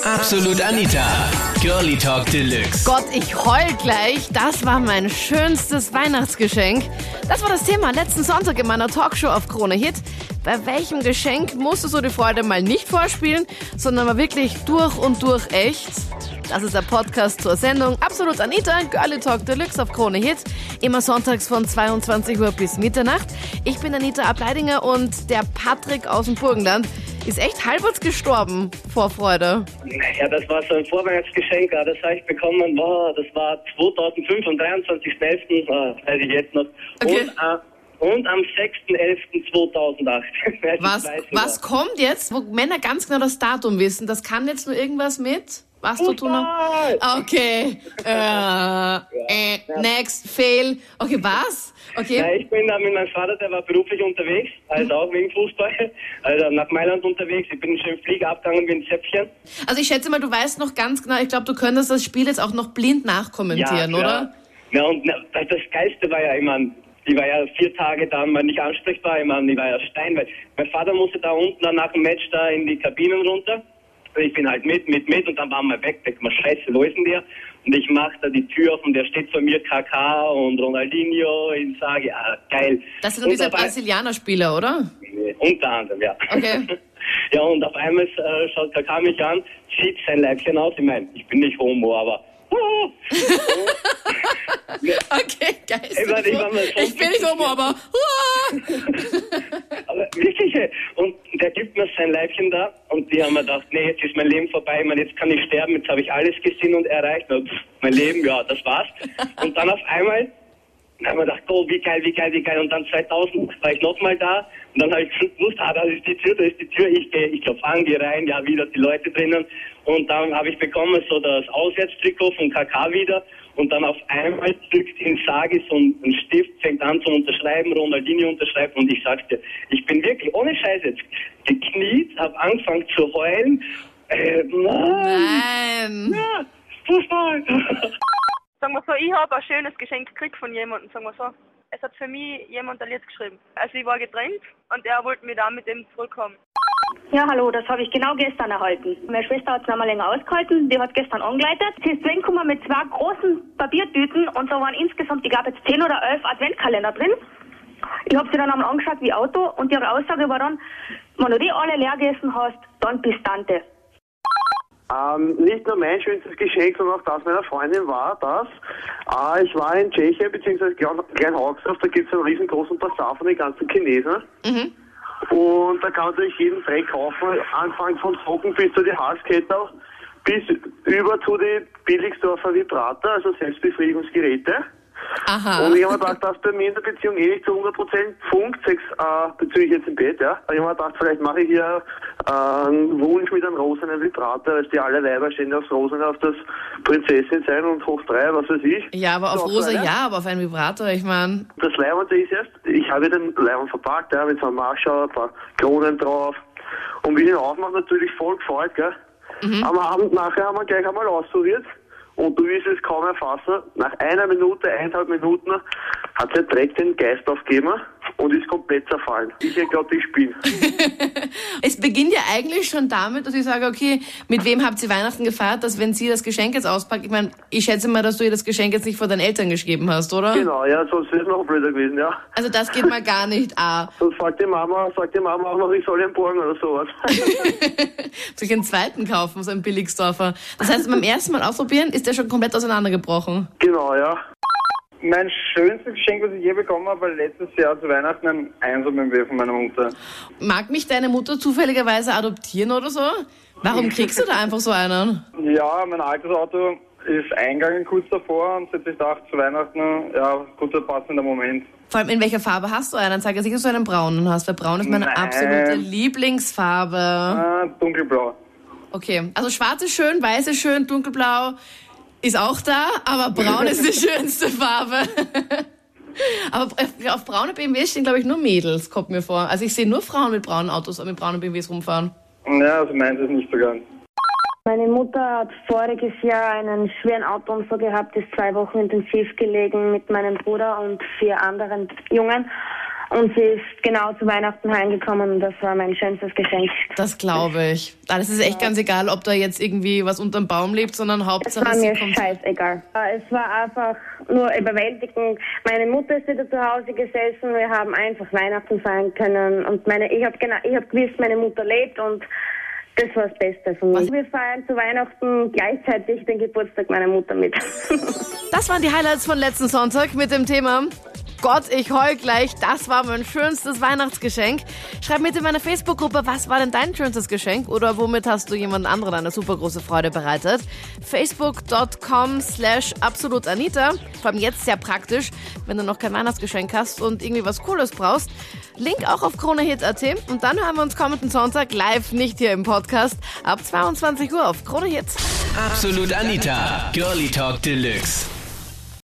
Absolut Anita. Girlie Talk Deluxe. Gott, ich heul gleich. Das war mein schönstes Weihnachtsgeschenk. Das war das Thema letzten Sonntag in meiner Talkshow auf Krone Hit. Bei welchem Geschenk musstest du die Freude mal nicht vorspielen, sondern mal wirklich durch und durch echt? Das ist der Podcast zur Sendung Absolut Anita, Girlie Talk Deluxe auf Krone Hit. Immer sonntags von 22 Uhr bis Mitternacht. Ich bin Anita Ableidinger und der Patrick aus dem Burgenland ist echt halbwegs gestorben vor Freude. Ja, das war so ein Vorweihnachtsgeschenk, ja, das habe ich bekommen, boah, das war 2005 am 23.11., ah, weiß ich jetzt noch. Okay. Und, äh, und am 6.11.2008. Was, was kommt jetzt, wo Männer ganz genau das Datum wissen? Das kann jetzt nur irgendwas mit? Was du tun Fußball! Okay. Äh, äh, next, fail. Okay, was? Ja, Okay. ich bin da mit meinem Vater, der war beruflich unterwegs, also auch wegen Fußball, also nach Mailand unterwegs. Ich bin schön Flieger abgegangen wie ein Zäpfchen. Also ich schätze mal, du weißt noch ganz genau, ich glaube, du könntest das Spiel jetzt auch noch blind nachkommentieren, klar. oder? Ja, und das Geilste war ja, ich ich war ja vier Tage da mal nicht ansprechbar, ich mein, ich war ja steinweit. Mein Vater musste da unten dann nach dem Match da in die Kabinen runter. Und ich bin halt mit, mit, mit und dann war mein Backpack, mal scheiße, wo ist denn der? Und ich mach da die Tür auf und der steht vor mir KK und Ronaldinho. Ich sage, ja, geil. Das sind doch Und diese auf ein- Brasilianer-Spieler, oder? Unter anderem, ja. Okay. ja, und auf einmal äh, schaut KK mich an, zieht sein Leibchen aus. Ich meine, ich bin nicht homo, aber... Okay, geil. Ich Ich bin nicht homo, aber... Wirklich, und der gibt mir sein Leibchen da und die haben mir gedacht, nee, jetzt ist mein Leben vorbei, meine, jetzt kann ich sterben, jetzt habe ich alles gesehen und erreicht. Und pff, mein Leben, ja, das war's. Und dann auf einmal haben wir gedacht, oh, wie geil, wie geil, wie geil. Und dann 2000 war ich nochmal da und dann habe ich gewusst, ah, da ist die Tür, da ist die Tür. Ich gehe, ich klopfe an, gehe rein, ja, wieder die Leute drinnen. Und dann habe ich bekommen so das Auswärtstrikot von KK wieder. Und dann auf einmal drückt Insagi so ein ein Stift, fängt an zu unterschreiben, Ronaldinho unterschreibt. Und ich dir, ich bin wirklich, ohne Scheiß jetzt, gekniet, habe angefangen zu heulen. Äh, nein! Nein. Ja, Fußball! Sagen wir so, ich habe ein schönes Geschenk gekriegt von jemandem, sagen wir so. Es hat für mich jemand ein Lied geschrieben. Also ich war getrennt und er wollte mich dann mit dem zurückkommen. Ja, hallo, das habe ich genau gestern erhalten. Meine Schwester hat es einmal länger ausgehalten, die hat gestern angeleitet. Sie ist reingekommen mit zwei großen Papiertüten und da waren insgesamt, ich glaube jetzt 10 oder 11 Adventkalender drin. Ich habe sie dann einmal angeschaut wie Auto und ihre Aussage war dann, wenn du die alle leer gegessen hast, dann bist Tante. Ähm, nicht nur mein schönstes Geschenk, sondern auch das meiner Freundin war das. Äh, ich war in Tschechien bzw. Klein- Kleinhaugsdorf, da gibt es einen riesengroßen Bazar von den ganzen Chinesen. Und da kannst du dich jeden Dreck kaufen, anfangen von Socken bis zu die Halskette, bis über zu die Billigsdorfer Vibrator, also Selbstbefriedigungsgeräte. Aha. Und ich habe mir gedacht, dass bei mir in der Beziehung eh nicht zu 100% funkt, sechs, äh, bezüglich jetzt im Bett, ja. Ich habe mir gedacht, vielleicht mache ich hier äh, einen Wunsch mit einem rosenen Vibrator, weil die alle Weiber stehen aufs Rosen, auf das Prinzessin sein und hoch drei, was weiß ich. Ja, aber auf Rosa ja, aber auf einen Vibrator, ich meine... Das Leibwand ist erst, ich habe den Leibwand verpackt, ja, mit so einem Marschall, ein paar Kronen drauf. Und wie ich ihn aufmache, natürlich voll gefällt, gell. Am Abend nachher haben wir gleich einmal ausprobiert. Und du wirst es kaum erfassen. Nach einer Minute, eineinhalb Minuten hat der Dreck den Geist aufgegeben und ist komplett zerfallen. Ich hätte geglaubt, ich spiele. Es beginnt ja eigentlich schon damit, dass ich sage, okay, mit wem habt ihr Weihnachten gefeiert, dass wenn sie das Geschenk jetzt auspackt, ich meine, ich schätze mal, dass du ihr das Geschenk jetzt nicht vor deinen Eltern geschrieben hast, oder? Genau, ja, sonst wäre es noch blöder gewesen, ja. Also das geht mal gar nicht, ah. Sonst sagt die Mama, sagt die Mama auch noch, ich soll ihn borgen oder sowas. Soll ich einen zweiten kaufen, so einen Billigsdorfer? Das heißt, beim ersten Mal ausprobieren ist der schon komplett auseinandergebrochen. genau, ja. Mein schönstes Geschenk, was ich je bekommen habe, war letztes Jahr zu Weihnachten ein Einser-BMW von meiner Mutter. Mag mich deine Mutter zufälligerweise adoptieren oder so? Warum kriegst du da einfach so einen? Ja, mein altes Auto ist eingegangen kurz davor und jetzt ich dachte zu Weihnachten, ja, guter passender Moment. Vor allem, in welcher Farbe hast du einen? Sag jetzt nicht, dass du einen braunen hast, weil braun ist meine Nein. absolute Lieblingsfarbe. Ah, dunkelblau. Okay, also schwarz ist schön, weiß ist schön, dunkelblau ist auch da, aber braun ist die schönste Farbe. aber äh, auf braune BMWs stehen, glaube ich, nur Mädels, kommt mir vor. Also ich sehe nur Frauen mit braunen Autos, mit braunen BMWs rumfahren. Ja, also meins ist nicht so ganz. Meine Mutter hat voriges Jahr einen schweren Autounfall gehabt, ist zwei Wochen intensiv gelegen mit meinem Bruder und vier anderen Jungen. Und sie ist genau zu Weihnachten heimgekommen und das war mein schönstes Geschenk. Das glaube ich. Ah, Das ist echt ganz egal, ob da jetzt irgendwie was unterm Baum lebt, sondern Es Hauptsache war sie mir scheißegal. Äh, Es war einfach nur überwältigend. Meine Mutter ist wieder zu Hause gesessen. Wir haben einfach Weihnachten feiern können. Und meine, ich habe genau, ich habe gewusst, meine Mutter lebt und das war das Beste von mir. Wir feiern zu Weihnachten gleichzeitig den Geburtstag meiner Mutter mit. Das waren die Highlights von letzten Sonntag mit dem Thema Gott, ich heul gleich. Das war mein schönstes Weihnachtsgeschenk. Schreib mit in meine Facebook-Gruppe, was war denn dein schönstes Geschenk oder womit hast du jemand anderen eine super große Freude bereitet? Facebook.com slash absolutanita. Vor allem jetzt sehr praktisch, wenn du noch kein Weihnachtsgeschenk hast und irgendwie was Cooles brauchst. Link auch auf KroneHit.at und dann hören wir uns kommenden Sonntag live, nicht hier im Podcast, ab 22 Uhr auf Krone Hit. Absolut Anita. Girlie Talk Deluxe.